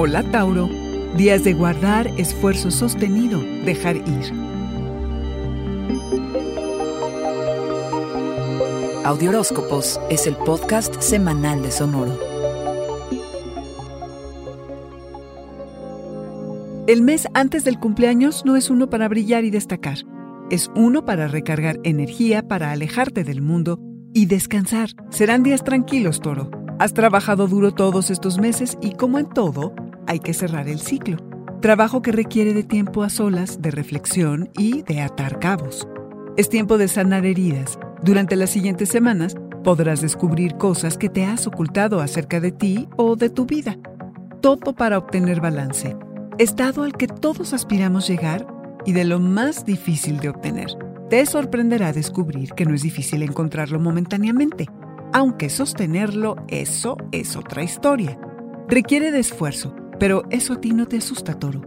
Hola Tauro. Días de guardar, esfuerzo sostenido, dejar ir. Audioróscopos es el podcast semanal de Sonoro. El mes antes del cumpleaños no es uno para brillar y destacar. Es uno para recargar energía, para alejarte del mundo y descansar. Serán días tranquilos, toro. Has trabajado duro todos estos meses y como en todo, hay que cerrar el ciclo. Trabajo que requiere de tiempo a solas, de reflexión y de atar cabos. Es tiempo de sanar heridas. Durante las siguientes semanas podrás descubrir cosas que te has ocultado acerca de ti o de tu vida. Todo para obtener balance. Estado al que todos aspiramos llegar y de lo más difícil de obtener. Te sorprenderá descubrir que no es difícil encontrarlo momentáneamente, aunque sostenerlo, eso es otra historia. Requiere de esfuerzo, pero eso a ti no te asusta, toro.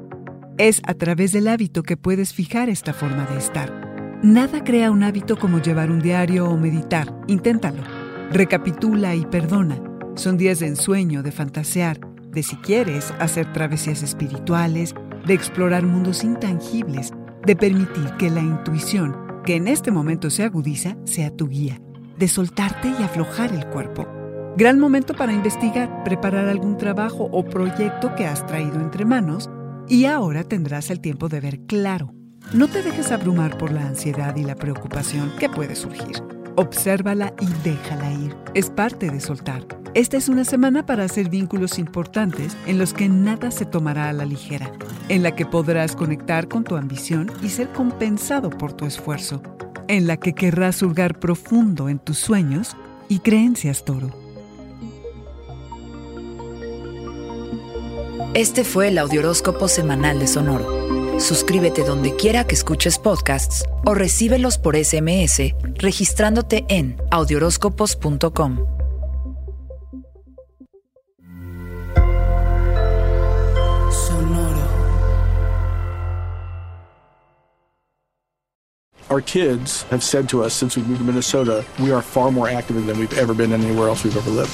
Es a través del hábito que puedes fijar esta forma de estar. Nada crea un hábito como llevar un diario o meditar. Inténtalo. Recapitula y perdona. Son días de ensueño, de fantasear, de si quieres hacer travesías espirituales, de explorar mundos intangibles, de permitir que la intuición, que en este momento se agudiza, sea tu guía, de soltarte y aflojar el cuerpo. Gran momento para investigar, preparar algún trabajo o proyecto que has traído entre manos y ahora tendrás el tiempo de ver claro no te dejes abrumar por la ansiedad y la preocupación que puede surgir. Obsérvala y déjala ir. Es parte de soltar. Esta es una semana para hacer vínculos importantes en los que nada se tomará a la ligera, en la que podrás conectar con tu ambición y ser compensado por tu esfuerzo, en la que querrás hurgar profundo en tus sueños y creencias, toro. Este fue el Audioróscopo Semanal de Sonoro. Suscríbete donde quiera que escuches podcasts o recíbelos por SMS registrándote en audioróscopos.com. Sonoro. Our kids have said to us since we moved to Minnesota, we are far more active than we've ever been anywhere else we've ever lived.